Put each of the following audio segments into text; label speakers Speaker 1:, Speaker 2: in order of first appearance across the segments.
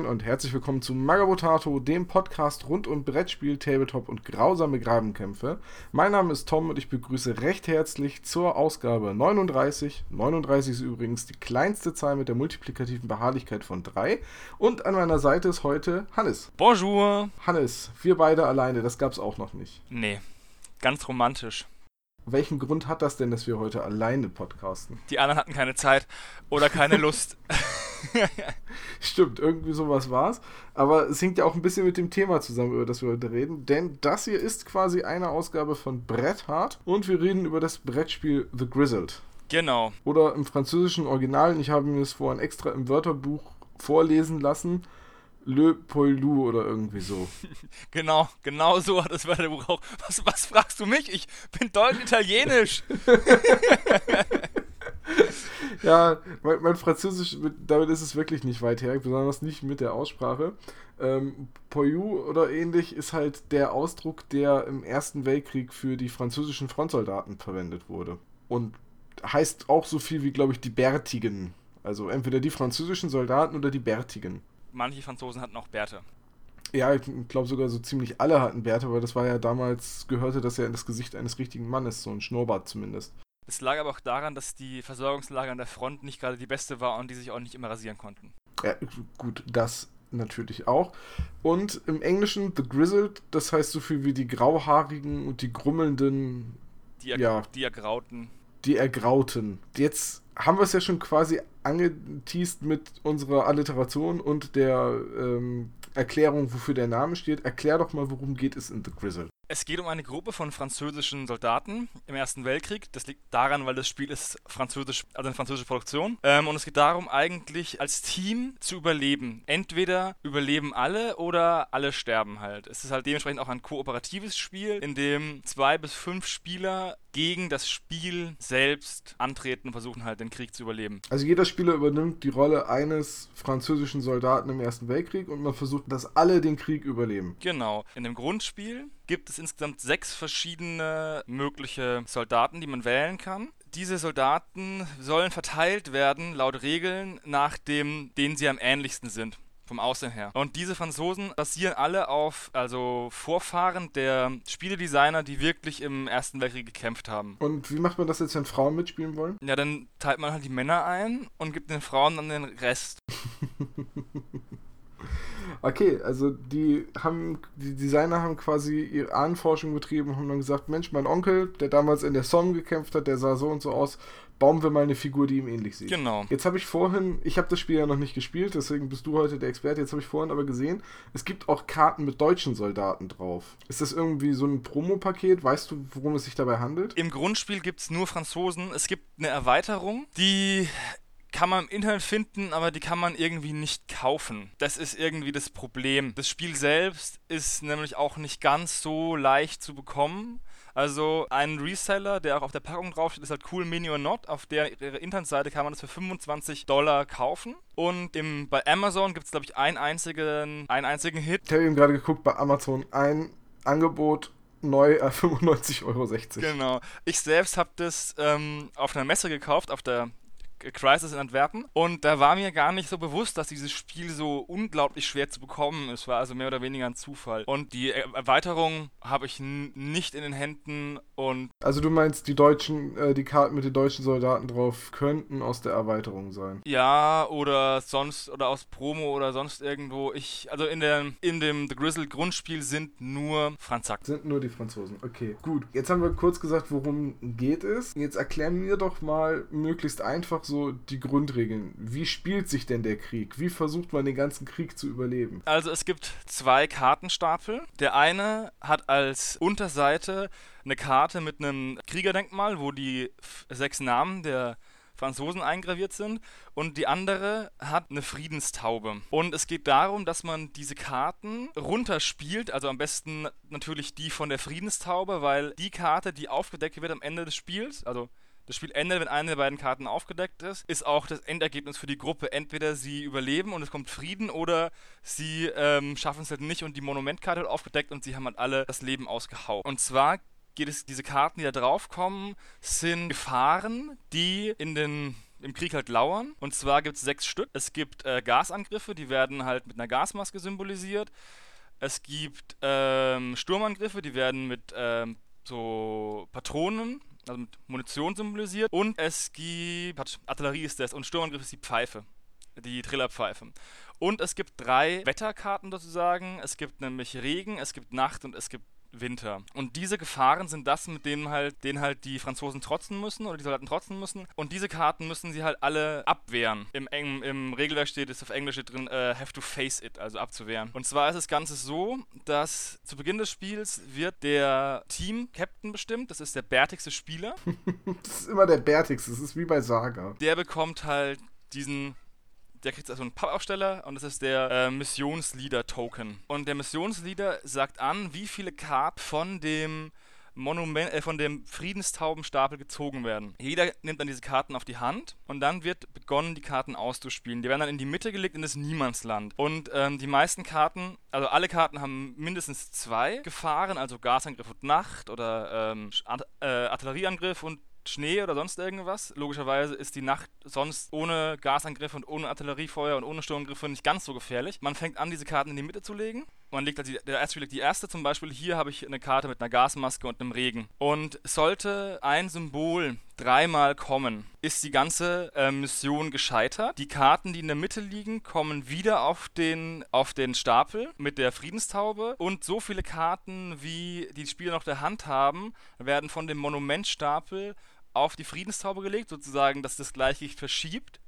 Speaker 1: Moin und herzlich willkommen zu Magabotato, dem Podcast rund um Brettspiel, Tabletop und grausame Grabenkämpfe. Mein Name ist Tom und ich begrüße recht herzlich zur Ausgabe 39. 39 ist übrigens die kleinste Zahl mit der multiplikativen Beharrlichkeit von 3. Und an meiner Seite ist heute Hannes.
Speaker 2: Bonjour.
Speaker 1: Hannes, wir beide alleine, das gab's auch noch nicht.
Speaker 2: Nee, ganz romantisch.
Speaker 1: Welchen Grund hat das denn, dass wir heute alleine podcasten?
Speaker 2: Die anderen hatten keine Zeit oder keine Lust.
Speaker 1: Stimmt, irgendwie sowas war's. Aber es hängt ja auch ein bisschen mit dem Thema zusammen, über das wir heute reden. Denn das hier ist quasi eine Ausgabe von Brett Hart und wir reden über das Brettspiel The Grizzled.
Speaker 2: Genau.
Speaker 1: Oder im französischen Original, ich habe mir das vorhin extra im Wörterbuch vorlesen lassen, Le Poilou oder irgendwie so.
Speaker 2: genau, genau so hat das Wörterbuch auch. Was, was fragst du mich? Ich bin deutsch italienisch.
Speaker 1: ja, mein, mein, Französisch, damit ist es wirklich nicht weit her, besonders nicht mit der Aussprache. Ähm, Poilu oder ähnlich ist halt der Ausdruck, der im Ersten Weltkrieg für die französischen Frontsoldaten verwendet wurde. Und heißt auch so viel wie, glaube ich, die Bärtigen. Also entweder die französischen Soldaten oder die Bärtigen
Speaker 2: manche Franzosen hatten auch Bärte.
Speaker 1: Ja, ich glaube sogar so ziemlich alle hatten Bärte, weil das war ja damals, gehörte das ja in das Gesicht eines richtigen Mannes, so ein Schnurrbart zumindest.
Speaker 2: Es lag aber auch daran, dass die Versorgungslage an der Front nicht gerade die beste war und die sich auch nicht immer rasieren konnten.
Speaker 1: Ja, gut, das natürlich auch. Und im Englischen The Grizzled, das heißt so viel wie die grauhaarigen und die grummelnden.
Speaker 2: Die, er ja, die ergrauten.
Speaker 1: Die ergrauten. Jetzt haben wir es ja schon quasi angeteased mit unserer Alliteration und der ähm, Erklärung, wofür der Name steht. Erklär doch mal, worum geht es in The Grizzle.
Speaker 2: Es geht um eine Gruppe von französischen Soldaten im Ersten Weltkrieg. Das liegt daran, weil das Spiel ist französisch, also eine französische Produktion. Ähm, und es geht darum, eigentlich als Team zu überleben. Entweder überleben alle oder alle sterben halt. Es ist halt dementsprechend auch ein kooperatives Spiel, in dem zwei bis fünf Spieler gegen das Spiel selbst antreten und versuchen halt den Krieg zu überleben.
Speaker 1: Also jeder Spieler übernimmt die Rolle eines französischen Soldaten im Ersten Weltkrieg und man versucht, dass alle den Krieg überleben.
Speaker 2: Genau. In dem Grundspiel gibt es insgesamt sechs verschiedene mögliche Soldaten, die man wählen kann. Diese Soldaten sollen verteilt werden, laut Regeln, nach dem, denen sie am ähnlichsten sind vom Aussehen her. Und diese Franzosen basieren alle auf, also Vorfahren der Spieledesigner, die wirklich im Ersten Weltkrieg gekämpft haben.
Speaker 1: Und wie macht man das jetzt, wenn Frauen mitspielen wollen?
Speaker 2: Ja, dann teilt man halt die Männer ein und gibt den Frauen dann den Rest.
Speaker 1: Okay, also die haben, die Designer haben quasi ihre Ahnenforschung betrieben und haben dann gesagt, Mensch, mein Onkel, der damals in der Somme gekämpft hat, der sah so und so aus, bauen wir mal eine Figur, die ihm ähnlich sieht.
Speaker 2: Genau.
Speaker 1: Jetzt habe ich vorhin, ich habe das Spiel ja noch nicht gespielt, deswegen bist du heute der Experte. Jetzt habe ich vorhin aber gesehen, es gibt auch Karten mit deutschen Soldaten drauf. Ist das irgendwie so ein Promopaket? Weißt du, worum es sich dabei handelt?
Speaker 2: Im Grundspiel gibt es nur Franzosen. Es gibt eine Erweiterung, die kann man im Internet finden, aber die kann man irgendwie nicht kaufen. Das ist irgendwie das Problem. Das Spiel selbst ist nämlich auch nicht ganz so leicht zu bekommen. Also ein Reseller, der auch auf der Packung draufsteht, ist halt Cool Mini or Not. Auf der ihrer Internetseite kann man das für 25 Dollar kaufen. Und im, bei Amazon gibt es, glaube ich, einen einzigen, einen einzigen Hit.
Speaker 1: Ich habe eben gerade geguckt, bei Amazon ein Angebot neu äh, 95,60 Euro.
Speaker 2: Genau. Ich selbst habe das ähm, auf einer Messe gekauft, auf der Crisis in Antwerpen. Und da war mir gar nicht so bewusst, dass dieses Spiel so unglaublich schwer zu bekommen ist. War also mehr oder weniger ein Zufall. Und die Erweiterung habe ich nicht in den Händen und.
Speaker 1: Also du meinst, die deutschen, äh, die Karten mit den deutschen Soldaten drauf könnten aus der Erweiterung sein?
Speaker 2: Ja, oder sonst, oder aus Promo oder sonst irgendwo. Ich, also in der, in dem The Grizzle Grundspiel sind nur Franzaken.
Speaker 1: Sind nur die Franzosen. Okay, gut. Jetzt haben wir kurz gesagt, worum geht es. Jetzt erklär mir doch mal möglichst einfach so die Grundregeln. Wie spielt sich denn der Krieg? Wie versucht man den ganzen Krieg zu überleben?
Speaker 2: Also es gibt zwei Kartenstapel. Der eine hat als Unterseite eine Karte mit einem Kriegerdenkmal, wo die sechs Namen der Franzosen eingraviert sind und die andere hat eine Friedenstaube. Und es geht darum, dass man diese Karten runterspielt, also am besten natürlich die von der Friedenstaube, weil die Karte, die aufgedeckt wird am Ende des Spiels, also das Spiel endet, wenn eine der beiden Karten aufgedeckt ist, ist auch das Endergebnis für die Gruppe. Entweder sie überleben und es kommt Frieden oder sie ähm, schaffen es halt nicht und die Monumentkarte wird aufgedeckt und sie haben halt alle das Leben ausgehauen. Und zwar geht es, diese Karten, die da draufkommen, sind Gefahren, die in den im Krieg halt lauern. Und zwar gibt es sechs Stück. Es gibt äh, Gasangriffe, die werden halt mit einer Gasmaske symbolisiert. Es gibt ähm, Sturmangriffe, die werden mit ähm, so Patronen, also mit Munition symbolisiert. Und es gibt, Artillerie ist das und Sturmangriff ist die Pfeife, die Trillerpfeife. Und es gibt drei Wetterkarten sozusagen. Es gibt nämlich Regen, es gibt Nacht und es gibt Winter. Und diese Gefahren sind das, mit denen halt, denen halt die Franzosen trotzen müssen oder die Soldaten trotzen müssen. Und diese Karten müssen sie halt alle abwehren. Im, im, im Regelwerk steht es auf Englisch drin, uh, have to face it, also abzuwehren. Und zwar ist das Ganze so, dass zu Beginn des Spiels wird der Team-Captain bestimmt. Das ist der bärtigste Spieler.
Speaker 1: das ist immer der bärtigste. Das ist wie bei Saga.
Speaker 2: Der bekommt halt diesen der kriegt also einen Pappaufsteller und das ist der äh, Missionsleader-Token. Und der Missionsleader sagt an, wie viele Karten von dem Monument, äh, von dem Friedenstaubenstapel gezogen werden. Jeder nimmt dann diese Karten auf die Hand und dann wird begonnen, die Karten auszuspielen. Die werden dann in die Mitte gelegt in das Niemandsland. Und ähm, die meisten Karten, also alle Karten haben mindestens zwei Gefahren, also Gasangriff und Nacht oder ähm, äh, Artillerieangriff und Schnee oder sonst irgendwas. Logischerweise ist die Nacht sonst ohne Gasangriffe und ohne Artilleriefeuer und ohne Sturmgriffe nicht ganz so gefährlich. Man fängt an, diese Karten in die Mitte zu legen. Man legt also die, der erste die erste zum Beispiel. Hier habe ich eine Karte mit einer Gasmaske und einem Regen. Und sollte ein Symbol dreimal kommen, ist die ganze äh, Mission gescheitert. Die Karten, die in der Mitte liegen, kommen wieder auf den, auf den Stapel mit der Friedenstaube. Und so viele Karten, wie die Spieler noch der Hand haben, werden von dem Monumentstapel auf die Friedenstaube gelegt, sozusagen, dass das Gleichgewicht verschiebt.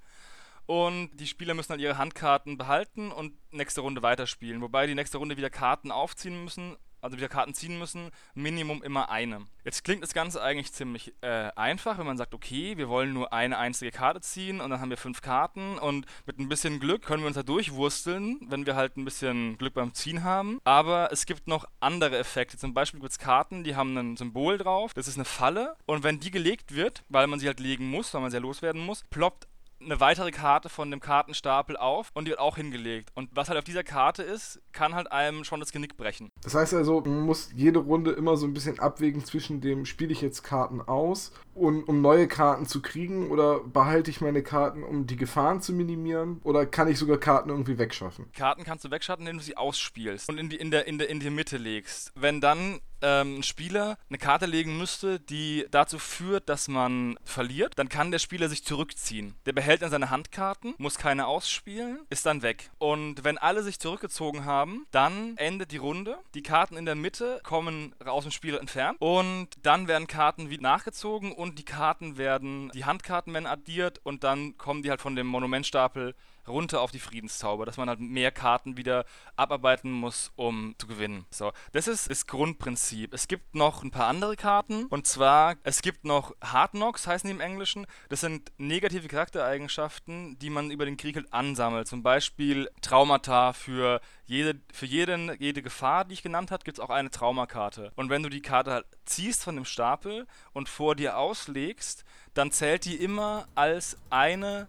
Speaker 2: Und die Spieler müssen dann ihre Handkarten behalten und nächste Runde weiterspielen. Wobei die nächste Runde wieder Karten aufziehen müssen, also wieder Karten ziehen müssen, Minimum immer eine. Jetzt klingt das Ganze eigentlich ziemlich äh, einfach, wenn man sagt, okay, wir wollen nur eine einzige Karte ziehen und dann haben wir fünf Karten und mit ein bisschen Glück können wir uns da durchwursteln, wenn wir halt ein bisschen Glück beim Ziehen haben. Aber es gibt noch andere Effekte. Zum Beispiel gibt es Karten, die haben ein Symbol drauf, das ist eine Falle und wenn die gelegt wird, weil man sie halt legen muss, weil man sie ja loswerden muss, ploppt eine weitere Karte von dem Kartenstapel auf und die wird auch hingelegt. Und was halt auf dieser Karte ist, kann halt einem schon das Genick brechen.
Speaker 1: Das heißt also, man muss jede Runde immer so ein bisschen abwägen zwischen dem, spiele ich jetzt Karten aus, und, um neue Karten zu kriegen oder behalte ich meine Karten, um die Gefahren zu minimieren oder kann ich sogar Karten irgendwie wegschaffen?
Speaker 2: Karten kannst du wegschaffen, indem du sie ausspielst und in die, in der, in der, in die Mitte legst. Wenn dann ähm, ein Spieler eine Karte legen müsste, die dazu führt, dass man verliert, dann kann der Spieler sich zurückziehen. Der behält dann seine Handkarten, muss keine ausspielen, ist dann weg. Und wenn alle sich zurückgezogen haben, dann endet die Runde. Die Karten in der Mitte kommen aus dem Spiel entfernt und dann werden Karten wieder nachgezogen und die Karten werden, die Handkarten werden addiert und dann kommen die halt von dem Monumentstapel runter auf die Friedenszauber, dass man halt mehr Karten wieder abarbeiten muss, um zu gewinnen. So, das ist das Grundprinzip. Es gibt noch ein paar andere Karten und zwar, es gibt noch Hard Knocks, heißen die im Englischen. Das sind negative Charaktereigenschaften, die man über den Krieg halt ansammelt. Zum Beispiel Traumata für jede, für jeden, jede Gefahr, die ich genannt habe, gibt es auch eine Traumakarte. Und wenn du die Karte halt ziehst von dem Stapel und vor dir auslegst, dann zählt die immer als eine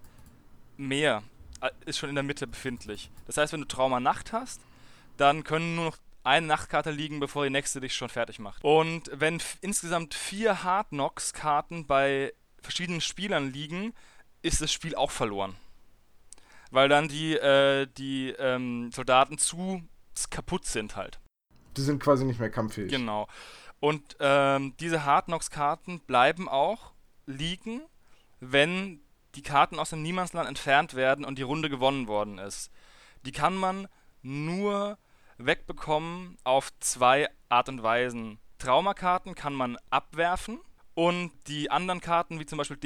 Speaker 2: mehr ist schon in der Mitte befindlich. Das heißt, wenn du Trauma Nacht hast, dann können nur noch eine Nachtkarte liegen, bevor die nächste dich schon fertig macht. Und wenn insgesamt vier Hard Knocks Karten bei verschiedenen Spielern liegen, ist das Spiel auch verloren. Weil dann die, äh, die ähm, Soldaten zu kaputt sind halt.
Speaker 1: Die sind quasi nicht mehr kampffähig.
Speaker 2: Genau. Und ähm, diese Hard Knocks Karten bleiben auch liegen, wenn die Karten aus dem Niemandsland entfernt werden und die Runde gewonnen worden ist. Die kann man nur wegbekommen auf zwei Art und Weisen. Traumakarten kann man abwerfen und die anderen Karten, wie zum Beispiel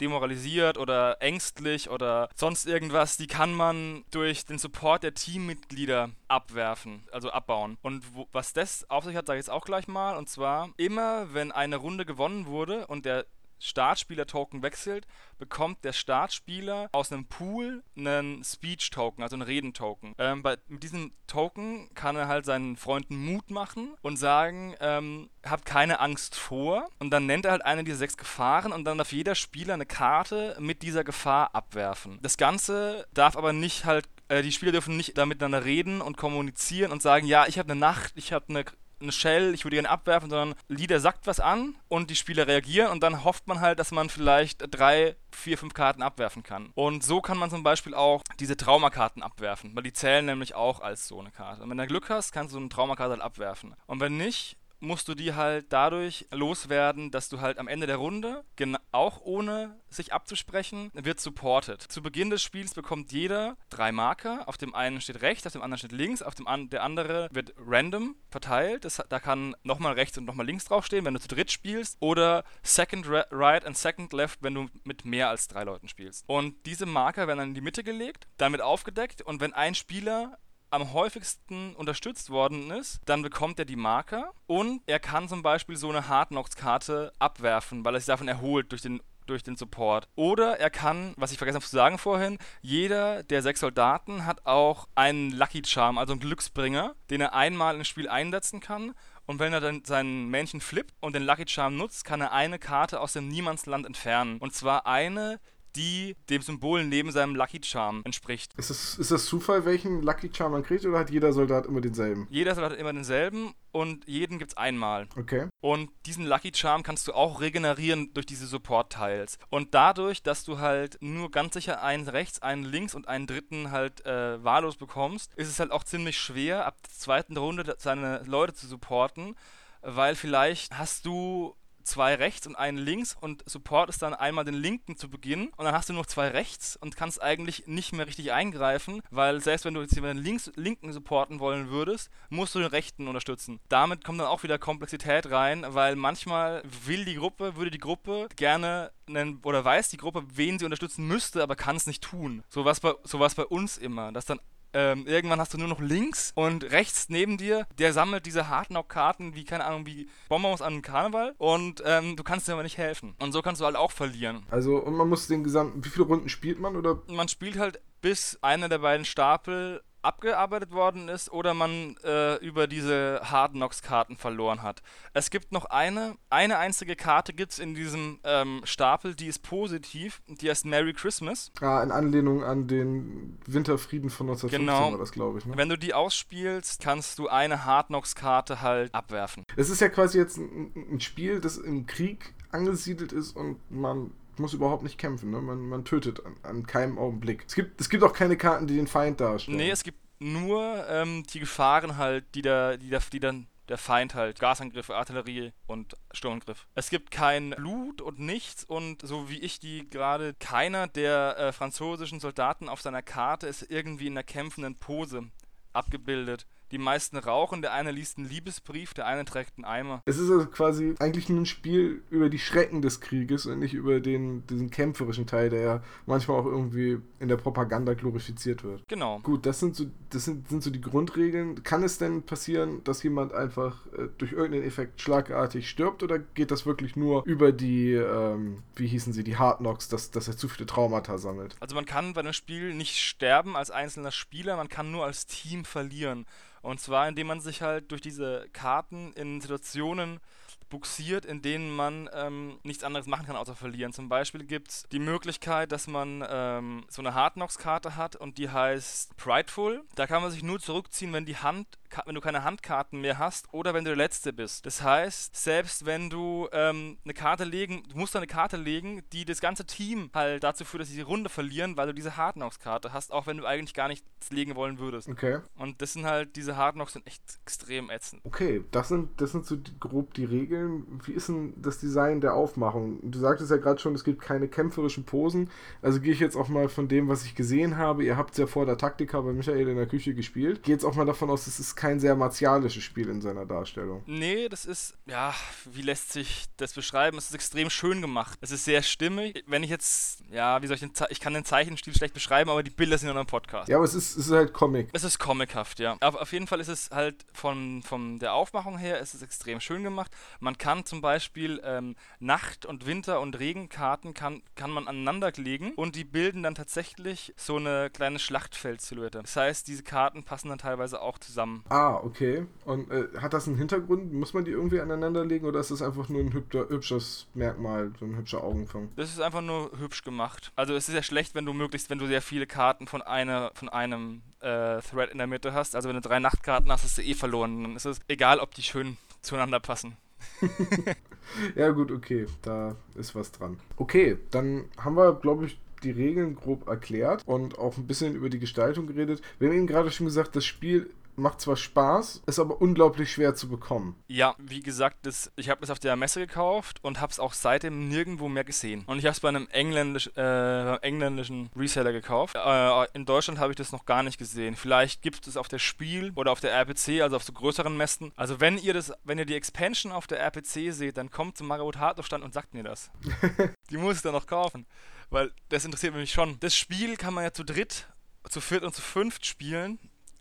Speaker 2: demoralisiert oder ängstlich oder sonst irgendwas, die kann man durch den Support der Teammitglieder abwerfen, also abbauen. Und wo, was das auf sich hat, sage ich jetzt auch gleich mal. Und zwar, immer wenn eine Runde gewonnen wurde und der Startspieler-Token wechselt, bekommt der Startspieler aus einem Pool einen Speech-Token, also einen Reden-Token. Ähm, mit diesem Token kann er halt seinen Freunden Mut machen und sagen, ähm, habt keine Angst vor. Und dann nennt er halt eine dieser sechs Gefahren und dann darf jeder Spieler eine Karte mit dieser Gefahr abwerfen. Das Ganze darf aber nicht halt, äh, die Spieler dürfen nicht da miteinander reden und kommunizieren und sagen, ja, ich habe eine Nacht, ich habe eine eine Shell, ich würde gerne abwerfen, sondern Leader sagt was an und die Spieler reagieren und dann hofft man halt, dass man vielleicht drei, vier, fünf Karten abwerfen kann. Und so kann man zum Beispiel auch diese Traumakarten abwerfen, weil die zählen nämlich auch als so eine Karte. Und wenn du Glück hast, kannst du eine Traumakarte halt abwerfen. Und wenn nicht, musst du die halt dadurch loswerden, dass du halt am Ende der Runde, auch ohne sich abzusprechen, wird supported. Zu Beginn des Spiels bekommt jeder drei Marker. Auf dem einen steht rechts, auf dem anderen steht links, auf dem an der andere wird random verteilt. Das, da kann nochmal rechts und nochmal links draufstehen, wenn du zu dritt spielst. Oder second right and second left, wenn du mit mehr als drei Leuten spielst. Und diese Marker werden dann in die Mitte gelegt, damit aufgedeckt. Und wenn ein Spieler am häufigsten unterstützt worden ist, dann bekommt er die Marker und er kann zum Beispiel so eine Hard Knocks-Karte abwerfen, weil er sich davon erholt durch den durch den Support. Oder er kann, was ich vergessen habe zu sagen vorhin, jeder der sechs Soldaten hat auch einen Lucky Charm, also einen Glücksbringer, den er einmal im Spiel einsetzen kann. Und wenn er dann sein Männchen flippt und den Lucky Charm nutzt, kann er eine Karte aus dem Niemandsland entfernen. Und zwar eine, die dem Symbol neben seinem Lucky Charm entspricht.
Speaker 1: Ist das, ist das Zufall, welchen Lucky Charm man kriegt, oder hat jeder Soldat immer denselben?
Speaker 2: Jeder Soldat hat immer denselben und jeden gibt es einmal.
Speaker 1: Okay.
Speaker 2: Und diesen Lucky Charm kannst du auch regenerieren durch diese Support-Tiles. Und dadurch, dass du halt nur ganz sicher einen rechts, einen links und einen dritten halt äh, wahllos bekommst, ist es halt auch ziemlich schwer, ab der zweiten Runde seine Leute zu supporten weil vielleicht hast du zwei rechts und einen links und Support ist dann einmal den linken zu Beginn und dann hast du noch zwei rechts und kannst eigentlich nicht mehr richtig eingreifen, weil selbst wenn du jetzt den links, linken supporten wollen würdest, musst du den rechten unterstützen. Damit kommt dann auch wieder Komplexität rein, weil manchmal will die Gruppe, würde die Gruppe gerne einen, oder weiß die Gruppe, wen sie unterstützen müsste, aber kann es nicht tun. So war es bei, so bei uns immer, dass dann ähm, irgendwann hast du nur noch links und rechts neben dir, der sammelt diese Hardknock-Karten wie, keine Ahnung, wie Bonbons an Karneval und ähm, du kannst dir aber nicht helfen. Und so kannst du halt auch verlieren.
Speaker 1: Also, und man muss den gesamten, wie viele Runden spielt man oder?
Speaker 2: Man spielt halt bis einer der beiden Stapel abgearbeitet worden ist oder man äh, über diese Hard Knocks Karten verloren hat. Es gibt noch eine, eine einzige Karte gibt es in diesem ähm, Stapel, die ist positiv, die heißt Merry Christmas.
Speaker 1: Ah, in Anlehnung an den Winterfrieden von 1915 genau. war das, glaube ich. Ne?
Speaker 2: Wenn du die ausspielst, kannst du eine Hard Knocks Karte halt abwerfen.
Speaker 1: Es ist ja quasi jetzt ein, ein Spiel, das im Krieg angesiedelt ist und man muss überhaupt nicht kämpfen. Ne? Man, man tötet an, an, keinem Augenblick. Es gibt, es gibt auch keine Karten, die den Feind darstellen.
Speaker 2: Nee, es gibt nur ähm, die Gefahren halt, die, da, die, da, die dann der Feind halt Gasangriffe, Artillerie und Sturmgriff. Es gibt kein Blut und nichts und so wie ich die gerade, keiner der äh, französischen Soldaten auf seiner Karte ist irgendwie in einer kämpfenden Pose abgebildet. Die meisten rauchen, der eine liest einen Liebesbrief, der eine trägt einen Eimer.
Speaker 1: Es ist also quasi eigentlich nur ein Spiel über die Schrecken des Krieges und nicht über den, diesen kämpferischen Teil, der ja manchmal auch irgendwie in der Propaganda glorifiziert wird.
Speaker 2: Genau.
Speaker 1: Gut, das sind so, das sind, sind so die Grundregeln. Kann es denn passieren, dass jemand einfach äh, durch irgendeinen Effekt schlagartig stirbt oder geht das wirklich nur über die, ähm, wie hießen sie, die Hard Knocks, dass, dass er zu viele Traumata sammelt?
Speaker 2: Also man kann bei einem Spiel nicht sterben als einzelner Spieler, man kann nur als Team verlieren. Und zwar, indem man sich halt durch diese Karten in Situationen buxiert, in denen man ähm, nichts anderes machen kann, außer verlieren. Zum Beispiel gibt es die Möglichkeit, dass man ähm, so eine Hard Knocks-Karte hat und die heißt Prideful. Da kann man sich nur zurückziehen, wenn die Hand wenn du keine Handkarten mehr hast oder wenn du der Letzte bist. Das heißt, selbst wenn du ähm, eine Karte legen, du musst eine Karte legen, die das ganze Team halt dazu führt, dass sie die Runde verlieren, weil du diese Hard Knocks-Karte hast, auch wenn du eigentlich gar nichts legen wollen würdest.
Speaker 1: Okay.
Speaker 2: Und das sind halt, diese Hard Knocks sind echt extrem ätzend.
Speaker 1: Okay, das sind, das sind so grob die Regeln. Wie ist denn das Design der Aufmachung? Du sagtest ja gerade schon, es gibt keine kämpferischen Posen. Also gehe ich jetzt auch mal von dem, was ich gesehen habe. Ihr habt es ja vor der Taktika bei Michael in der Küche gespielt. Gehe jetzt auch mal davon aus, es ist kein sehr martialisches Spiel in seiner Darstellung.
Speaker 2: Nee, das ist, ja, wie lässt sich das beschreiben? Es ist extrem schön gemacht. Es ist sehr stimmig. Wenn ich jetzt, ja, wie soll ich den, Ze ich kann den Zeichenstil schlecht beschreiben, aber die Bilder sind in einem Podcast.
Speaker 1: Ja, aber es ist, es ist halt Comic.
Speaker 2: Es ist comichaft, ja. Aber auf jeden Fall ist es halt von, von der Aufmachung her, es ist extrem schön gemacht. Man Man kann zum Beispiel ähm, Nacht- und Winter- und Regenkarten kann, kann man aneinander legen und die bilden dann tatsächlich so eine kleine Schlachtfeld-Silhouette. Das heißt, diese Karten passen dann teilweise auch zusammen.
Speaker 1: Ah, okay. Und äh, hat das einen Hintergrund? Muss man die irgendwie aneinander legen oder ist das einfach nur ein hübsches Merkmal, so ein hübscher Augenfang?
Speaker 2: Das ist einfach nur hübsch gemacht. Also es ist ja schlecht, wenn du möglichst, wenn du sehr viele Karten von einer, von einem äh, Thread in der Mitte hast. Also wenn du drei Nachtkarten hast, hast du eh verloren. Dann ist es egal, ob die schön zueinander passen.
Speaker 1: ja, gut, okay, da ist was dran. Okay, dann haben wir, glaube ich, die Regeln grob erklärt und auch ein bisschen über die Gestaltung geredet. Wir haben eben gerade schon gesagt, das Spiel macht zwar Spaß, ist aber unglaublich schwer zu bekommen.
Speaker 2: Ja, wie gesagt, das, ich habe es auf der Messe gekauft und habe es auch seitdem nirgendwo mehr gesehen. Und ich habe es bei einem engländisch, äh, engländischen Reseller gekauft. Äh, in Deutschland habe ich das noch gar nicht gesehen. Vielleicht gibt es auf der Spiel oder auf der RPC, also auf so größeren Messen. Also wenn ihr das, wenn ihr die Expansion auf der RPC seht, dann kommt zum Mario Hardware Stand und sagt mir das. die muss ich dann noch kaufen, weil das interessiert mich schon. Das Spiel kann man ja zu dritt, zu viert und zu fünft spielen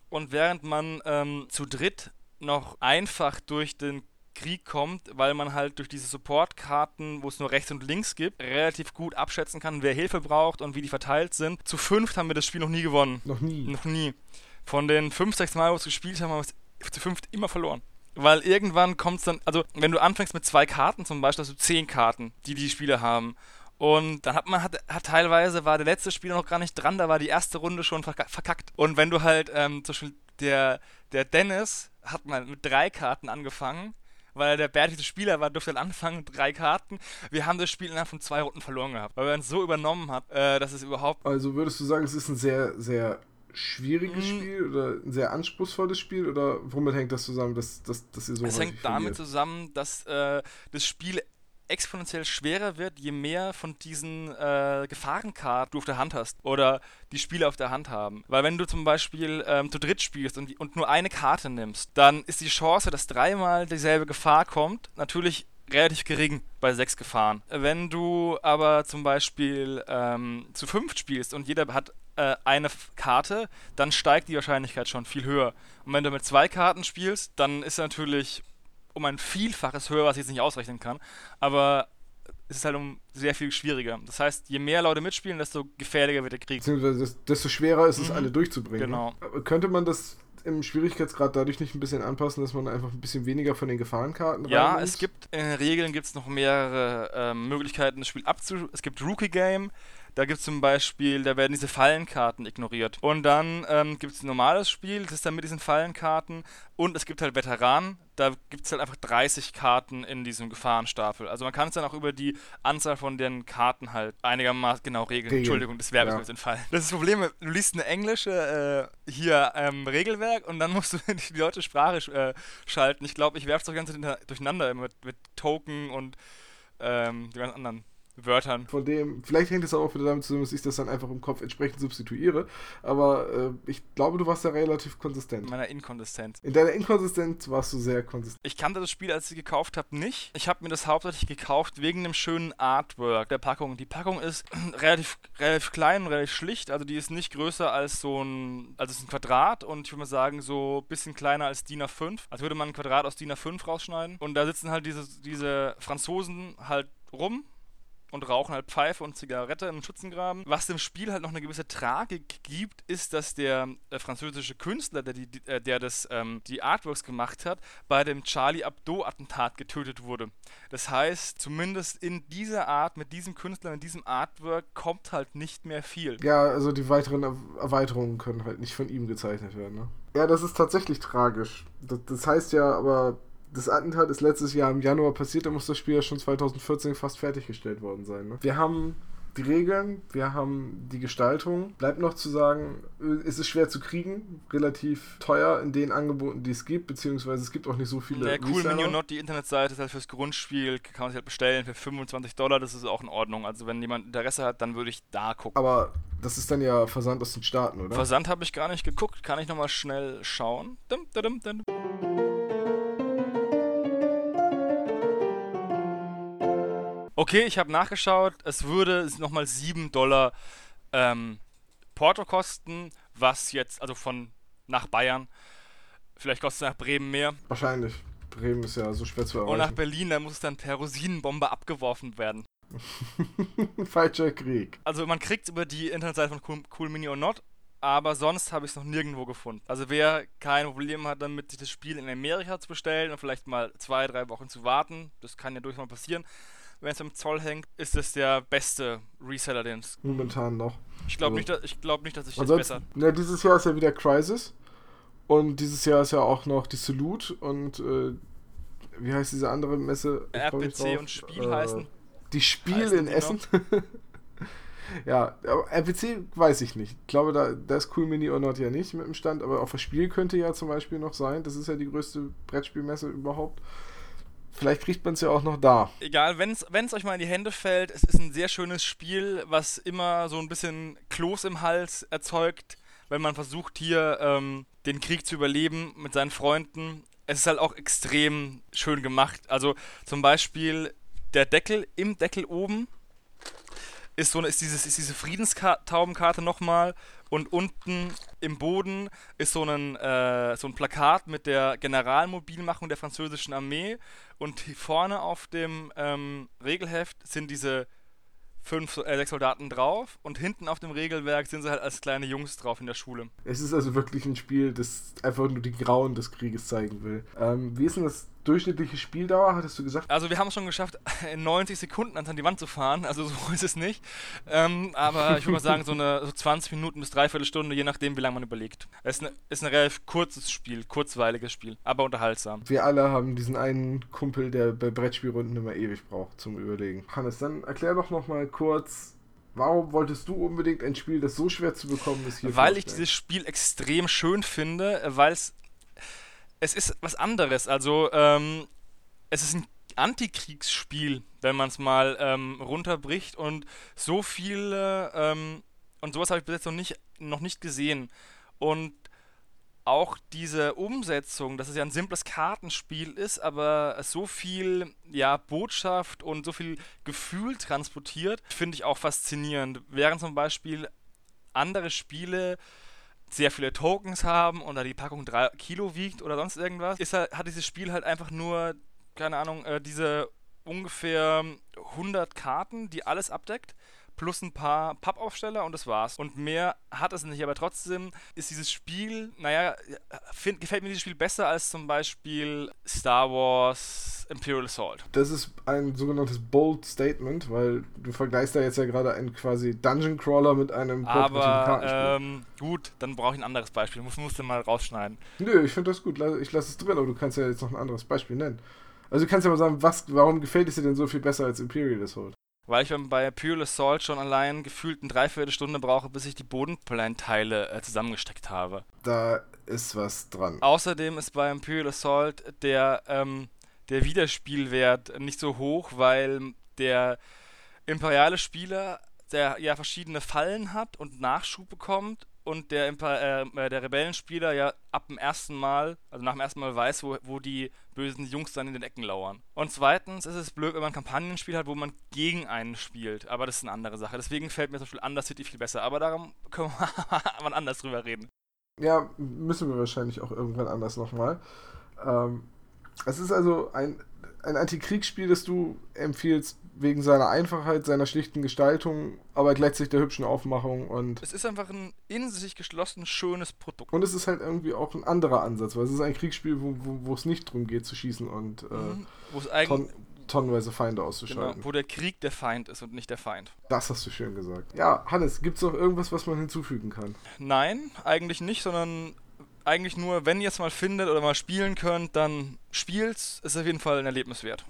Speaker 2: und während man ähm, zu dritt noch einfach durch den Krieg kommt, weil man halt durch diese Supportkarten, wo es nur rechts und links gibt, relativ gut abschätzen kann, wer Hilfe braucht und wie die verteilt sind. Zu fünft haben wir das Spiel noch nie gewonnen.
Speaker 1: Noch nie.
Speaker 2: Noch nie. Von den fünf, sechs Mal, wo wir es gespielt haben, haben wir es zu fünft immer verloren. Weil irgendwann kommt es dann, also wenn du anfängst mit zwei Karten zum Beispiel, hast du zehn Karten, die die Spieler haben. Und dann hat man, hat, hat teilweise war der letzte Spieler noch gar nicht dran, da war die erste Runde schon verkackt. Und wenn du halt, ähm, zum Beispiel der, der Dennis hat mal mit drei Karten angefangen, weil der bärtige Spieler war, durfte dann anfangen mit drei Karten. Wir haben das Spiel innerhalb von zwei Runden verloren gehabt, weil er es so übernommen hat, äh, dass es überhaupt.
Speaker 1: Also würdest du sagen, es ist ein sehr, sehr schwieriges mhm. Spiel oder ein sehr anspruchsvolles Spiel oder womit hängt das zusammen, dass, dass, dass ihr so
Speaker 2: Es hängt damit zusammen, dass äh, das Spiel exponentiell schwerer wird, je mehr von diesen äh, Gefahrenkarten du auf der Hand hast oder die Spieler auf der Hand haben. Weil wenn du zum Beispiel ähm, zu dritt spielst und, und nur eine Karte nimmst, dann ist die Chance, dass dreimal dieselbe Gefahr kommt, natürlich relativ gering bei sechs Gefahren. Wenn du aber zum Beispiel ähm, zu fünft spielst und jeder hat äh, eine Karte, dann steigt die Wahrscheinlichkeit schon viel höher. Und wenn du mit zwei Karten spielst, dann ist natürlich um ein Vielfaches höher, was ich jetzt nicht ausrechnen kann. Aber es ist halt um sehr viel schwieriger. Das heißt, je mehr Leute mitspielen, desto gefährlicher wird der Krieg.
Speaker 1: Beziehungsweise desto schwerer ist es, mhm. alle durchzubringen.
Speaker 2: Genau.
Speaker 1: Aber könnte man das im Schwierigkeitsgrad dadurch nicht ein bisschen anpassen, dass man einfach ein bisschen weniger von den Gefahrenkarten
Speaker 2: Ja, reinnimmt? es gibt in den Regeln gibt es noch mehrere äh, Möglichkeiten, das Spiel abzu... Es gibt Rookie Game, da gibt es zum Beispiel, da werden diese Fallenkarten ignoriert. Und dann ähm, gibt es ein normales Spiel, das ist dann mit diesen Fallenkarten. Und es gibt halt Veteranen, da gibt es halt einfach 30 Karten in diesem Gefahrenstapel. Also man kann es dann auch über die Anzahl von den Karten halt einigermaßen genau regeln. Regeln. Entschuldigung, das Verb ist mir jetzt entfallen. Das ist das Problem, du liest eine englische äh, hier ähm, Regelwerk und dann musst du die deutsche Sprache äh, schalten. Ich glaube, ich werfe es doch ganz durcheinander mit, mit Token und ähm, die ganzen anderen Wörtern.
Speaker 1: Von dem, vielleicht hängt es auch wieder damit zusammen, dass ich das dann einfach im Kopf entsprechend substituiere. Aber äh, ich glaube, du warst da relativ konsistent.
Speaker 2: In meiner Inkonsistenz.
Speaker 1: In deiner Inkonsistenz warst du sehr konsistent.
Speaker 2: Ich kannte das Spiel, als ich es gekauft habe, nicht. Ich habe mir das hauptsächlich gekauft wegen dem schönen Artwork der Packung. Die Packung ist relativ, relativ klein, relativ schlicht. Also die ist nicht größer als so ein, also es ist ein Quadrat und ich würde mal sagen, so ein bisschen kleiner als DIN A5. Als würde man ein Quadrat aus DIN A5 rausschneiden. Und da sitzen halt diese, diese Franzosen halt rum und rauchen halt Pfeife und Zigarette im Schützengraben. Was dem Spiel halt noch eine gewisse Tragik gibt, ist, dass der äh, französische Künstler, der, die, äh, der das, ähm, die Artworks gemacht hat, bei dem Charlie Hebdo-Attentat getötet wurde. Das heißt, zumindest in dieser Art, mit diesem Künstler, mit diesem Artwork, kommt halt nicht mehr viel.
Speaker 1: Ja, also die weiteren Erweiterungen können halt nicht von ihm gezeichnet werden. Ne? Ja, das ist tatsächlich tragisch. Das, das heißt ja aber das Attentat ist letztes Jahr im Januar passiert, da muss das Spiel ja schon 2014 fast fertiggestellt worden sein. Ne? Wir haben die Regeln, wir haben die Gestaltung. Bleibt noch zu sagen, es ist schwer zu kriegen, relativ teuer in den Angeboten, die es gibt, beziehungsweise es gibt auch nicht so viele.
Speaker 2: Der cool Menu Not, die Internetseite ist halt fürs Grundspiel, kann man sich halt bestellen für 25 Dollar, das ist auch in Ordnung. Also wenn jemand Interesse hat, dann würde ich da gucken.
Speaker 1: Aber das ist dann ja Versand aus den Staaten, oder?
Speaker 2: Versand habe ich gar nicht geguckt, kann ich nochmal schnell schauen. Dum, dum, dum, Okay, ich habe nachgeschaut, es würde nochmal 7 Dollar ähm, Porto kosten, was jetzt, also von nach Bayern, vielleicht kostet es nach Bremen mehr.
Speaker 1: Wahrscheinlich. Bremen ist ja so schwer zu erreichen.
Speaker 2: Und nach Berlin, da muss dann per Rosinenbombe abgeworfen werden.
Speaker 1: Falscher Krieg.
Speaker 2: Also man kriegt über die Internetseite von cool, cool Mini or Not, aber sonst habe ich es noch nirgendwo gefunden. Also wer kein Problem hat damit, sich das Spiel in Amerika zu bestellen und vielleicht mal zwei, drei Wochen zu warten, das kann ja durchaus mal passieren, wenn es am Zoll hängt, ist es der beste Reseller, den es
Speaker 1: momentan noch.
Speaker 2: Ich glaube
Speaker 1: Also-
Speaker 2: nicht, dass- ich nicht, dass sich das
Speaker 1: Ansonsten,
Speaker 2: besser.
Speaker 1: ja, dieses Jahr ist ja wieder Crisis. Und dieses Jahr ist ja auch noch die Salute und äh, wie heißt diese andere Messe? Ich
Speaker 2: RPC und Spiel
Speaker 1: Äh,
Speaker 2: heißen.
Speaker 1: Die Spiel
Speaker 2: heißen
Speaker 1: in
Speaker 2: die
Speaker 1: Essen. ja, aber RPC weiß ich nicht. Ich glaube, da, da ist Cool Mini or Not ja nicht mit dem Stand, aber auf das Spiel könnte ja zum Beispiel noch sein. Das ist ja die größte Brettspielmesse überhaupt. Vielleicht kriegt man es ja auch noch da.
Speaker 2: Egal, wenn es euch mal in die Hände fällt, es ist ein sehr schönes Spiel, was immer so ein bisschen Kloß im Hals erzeugt, wenn man versucht hier ähm, den Krieg zu überleben mit seinen Freunden. Es ist halt auch extrem schön gemacht. Also zum Beispiel der Deckel im Deckel oben ist so ist dieses ist diese Friedenstaubenkarte nochmal und unten im Boden ist so ein äh, so ein Plakat mit der Generalmobilmachung der französischen Armee und hier vorne auf dem ähm, Regelheft sind diese fünf äh, sechs Soldaten drauf und hinten auf dem Regelwerk sind sie halt als kleine Jungs drauf in der Schule.
Speaker 1: Es ist also wirklich ein Spiel, das einfach nur die Grauen des Krieges zeigen will. Ähm, wie ist denn das durchschnittliche Spieldauer, hattest du gesagt?
Speaker 2: Also wir haben es schon geschafft, in 90 Sekunden an die Wand zu fahren, also so ist es nicht. Ähm, aber ich würde mal sagen, so eine so 20 Minuten bis dreiviertel Stunde, je nachdem, wie lange man überlegt. Es ist, eine, ist ein relativ kurzes Spiel, kurzweiliges Spiel, aber unterhaltsam.
Speaker 1: Wir alle haben diesen einen Kumpel, der bei Brettspielrunden immer ewig braucht zum Überlegen. Hannes, dann erklär doch nochmal kurz, warum wolltest du unbedingt ein Spiel, das so schwer zu bekommen ist, hier
Speaker 2: Weil ich dieses Spiel extrem schön finde, weil es es ist was anderes. Also ähm, es ist ein Antikriegsspiel, wenn man es mal ähm, runterbricht und so viele ähm, und sowas habe ich bis jetzt noch nicht noch nicht gesehen und auch diese Umsetzung, dass es ja ein simples Kartenspiel ist, aber so viel ja, Botschaft und so viel Gefühl transportiert, finde ich auch faszinierend. Während zum Beispiel andere Spiele sehr viele Tokens haben da die Packung 3 Kilo wiegt oder sonst irgendwas, ist halt, hat dieses Spiel halt einfach nur, keine Ahnung, äh, diese ungefähr 100 Karten, die alles abdeckt, plus ein paar Pappaufsteller und das war's. Und mehr hat es nicht, aber trotzdem ist dieses Spiel, naja, find, gefällt mir dieses Spiel besser als zum Beispiel Star Wars Imperial Assault.
Speaker 1: Das ist ein sogenanntes Bold Statement, weil du vergleichst da jetzt ja gerade einen quasi Dungeon Crawler mit einem
Speaker 2: Aber ähm, gut, dann brauche ich ein anderes Beispiel. Muss, musste mal rausschneiden.
Speaker 1: Nö, ich finde das gut. Ich lasse es drin, aber du kannst ja jetzt noch ein anderes Beispiel nennen. Also du kannst ja mal sagen, was, warum gefällt es dir denn so viel besser als Imperial Assault?
Speaker 2: Weil ich beim- bei Imperial Assault schon allein gefühlt eine Dreiviertelstunde brauche, bis ich die Bodenplanteile äh, zusammengesteckt habe.
Speaker 1: Da ist was dran.
Speaker 2: Außerdem ist bei Imperial Assault der, ähm, der Wiederspielwert nicht so hoch, weil der imperiale Spieler, der ja verschiedene Fallen hat und Nachschub bekommt und der, Imper äh, der Rebellenspieler ja ab dem ersten Mal, also nach dem ersten Mal weiß, wo, wo die bösen Jungs dann in den Ecken lauern. Und zweitens ist es blöd, wenn man ein Kampagnenspiel hat, wo man gegen einen spielt, aber das ist eine andere Sache. Deswegen fällt mir zum Beispiel Undercity viel besser, aber darum können wir wann anders drüber reden.
Speaker 1: Ja, müssen wir wahrscheinlich auch irgendwann anders nochmal. Ähm, es ist also ein, ein Antikriegsspiel, das du empfiehlst wegen seiner Einfachheit, seiner schlichten Gestaltung, aber gleichzeitig der hübschen Aufmachung und
Speaker 2: Es ist einfach ein in sich geschlossen schönes Produkt.
Speaker 1: und es ist halt irgendwie auch ein anderer Ansatz, weil es ist ein Kriegsspiel, wo, wo, wo es nicht darum geht zu schießen und äh,
Speaker 2: Mhm. Wo es eigentlich
Speaker 1: ton, tonnenweise Feinde
Speaker 2: genau,
Speaker 1: auszuschalten.
Speaker 2: wo der Krieg der Feind ist und nicht der Feind.
Speaker 1: Das hast du schön gesagt. Ja, Hannes, gibt es noch irgendwas, was man hinzufügen kann?
Speaker 2: Nein, eigentlich nicht, sondern eigentlich nur, wenn ihr es mal findet oder mal spielen könnt, dann spielt's. Ist auf jeden Fall ein Erlebnis wert.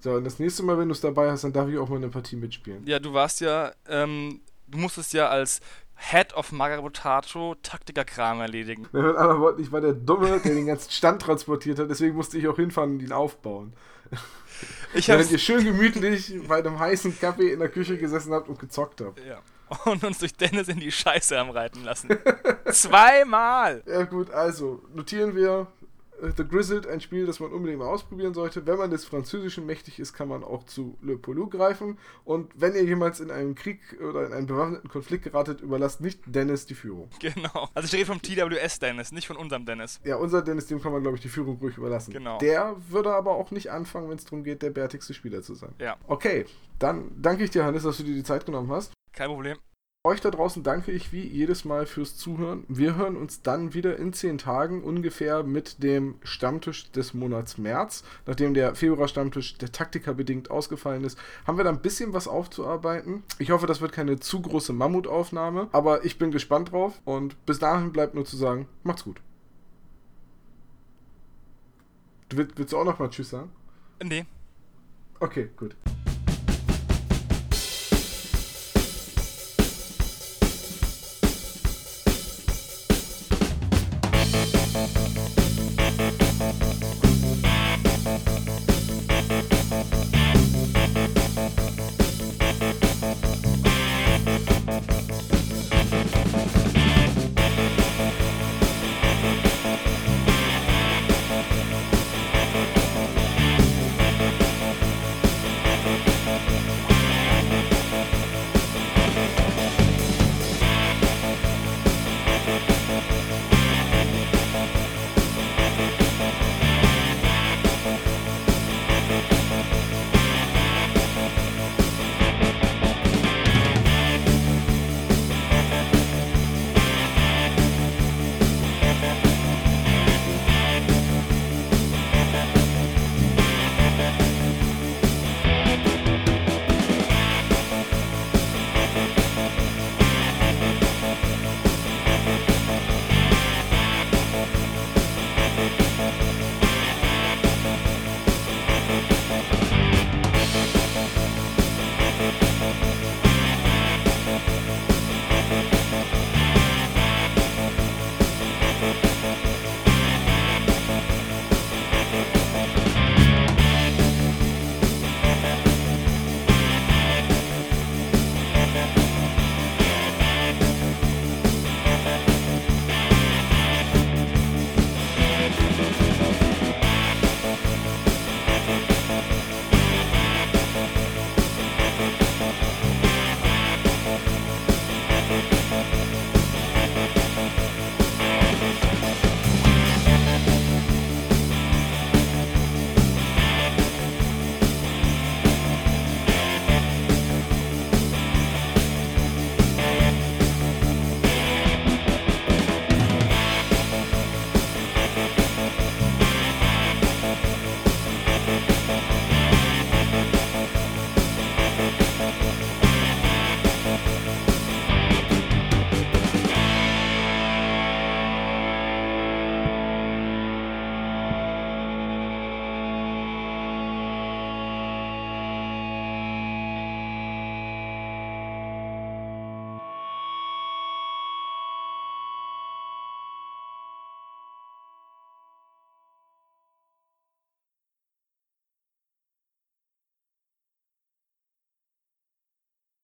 Speaker 1: So, und das nächste Mal, wenn du es dabei hast, dann darf ich auch mal eine Partie mitspielen.
Speaker 2: Ja, du warst ja, ähm, du musstest ja als Head of Magabotato Taktikerkram erledigen.
Speaker 1: Mit anderen Worten, ich war der Dumme, der den ganzen Stand transportiert hat, deswegen musste ich auch hinfahren und ihn aufbauen.
Speaker 2: Ich
Speaker 1: Während ihr schön gemütlich bei einem heißen Kaffee in der Küche gesessen habt und gezockt habt.
Speaker 2: ja. Und uns durch Dennis in die Scheiße haben reiten lassen. Zweimal!
Speaker 1: Ja gut, also notieren wir The Grizzled ein Spiel, das man unbedingt mal ausprobieren sollte. Wenn man des Französischen mächtig ist, kann man auch zu Le Poulou greifen. Und wenn ihr jemals in einen Krieg oder in einen bewaffneten Konflikt geratet, überlasst nicht Dennis die Führung.
Speaker 2: Genau. Also ich rede vom TWS Dennis, nicht von unserem Dennis.
Speaker 1: Ja, unser Dennis, dem kann man, glaube ich, die Führung ruhig überlassen.
Speaker 2: Genau.
Speaker 1: Der würde aber auch nicht anfangen, wenn es darum geht, der bärtigste Spieler zu sein.
Speaker 2: Ja.
Speaker 1: Okay, dann danke ich dir, Hannes, dass du dir die Zeit genommen hast.
Speaker 2: Kein Problem.
Speaker 1: Euch da draußen danke ich wie jedes Mal fürs Zuhören. Wir hören uns dann wieder in zehn Tagen ungefähr mit dem Stammtisch des Monats März. Nachdem der Februar-Stammtisch der Taktiker bedingt ausgefallen ist, haben wir da ein bisschen was aufzuarbeiten. Ich hoffe, das wird keine zu große Mammutaufnahme, aber ich bin gespannt drauf und bis dahin bleibt nur zu sagen, macht's gut. Du willst, willst du auch noch mal Tschüss sagen?
Speaker 2: Nee.
Speaker 1: Okay, gut.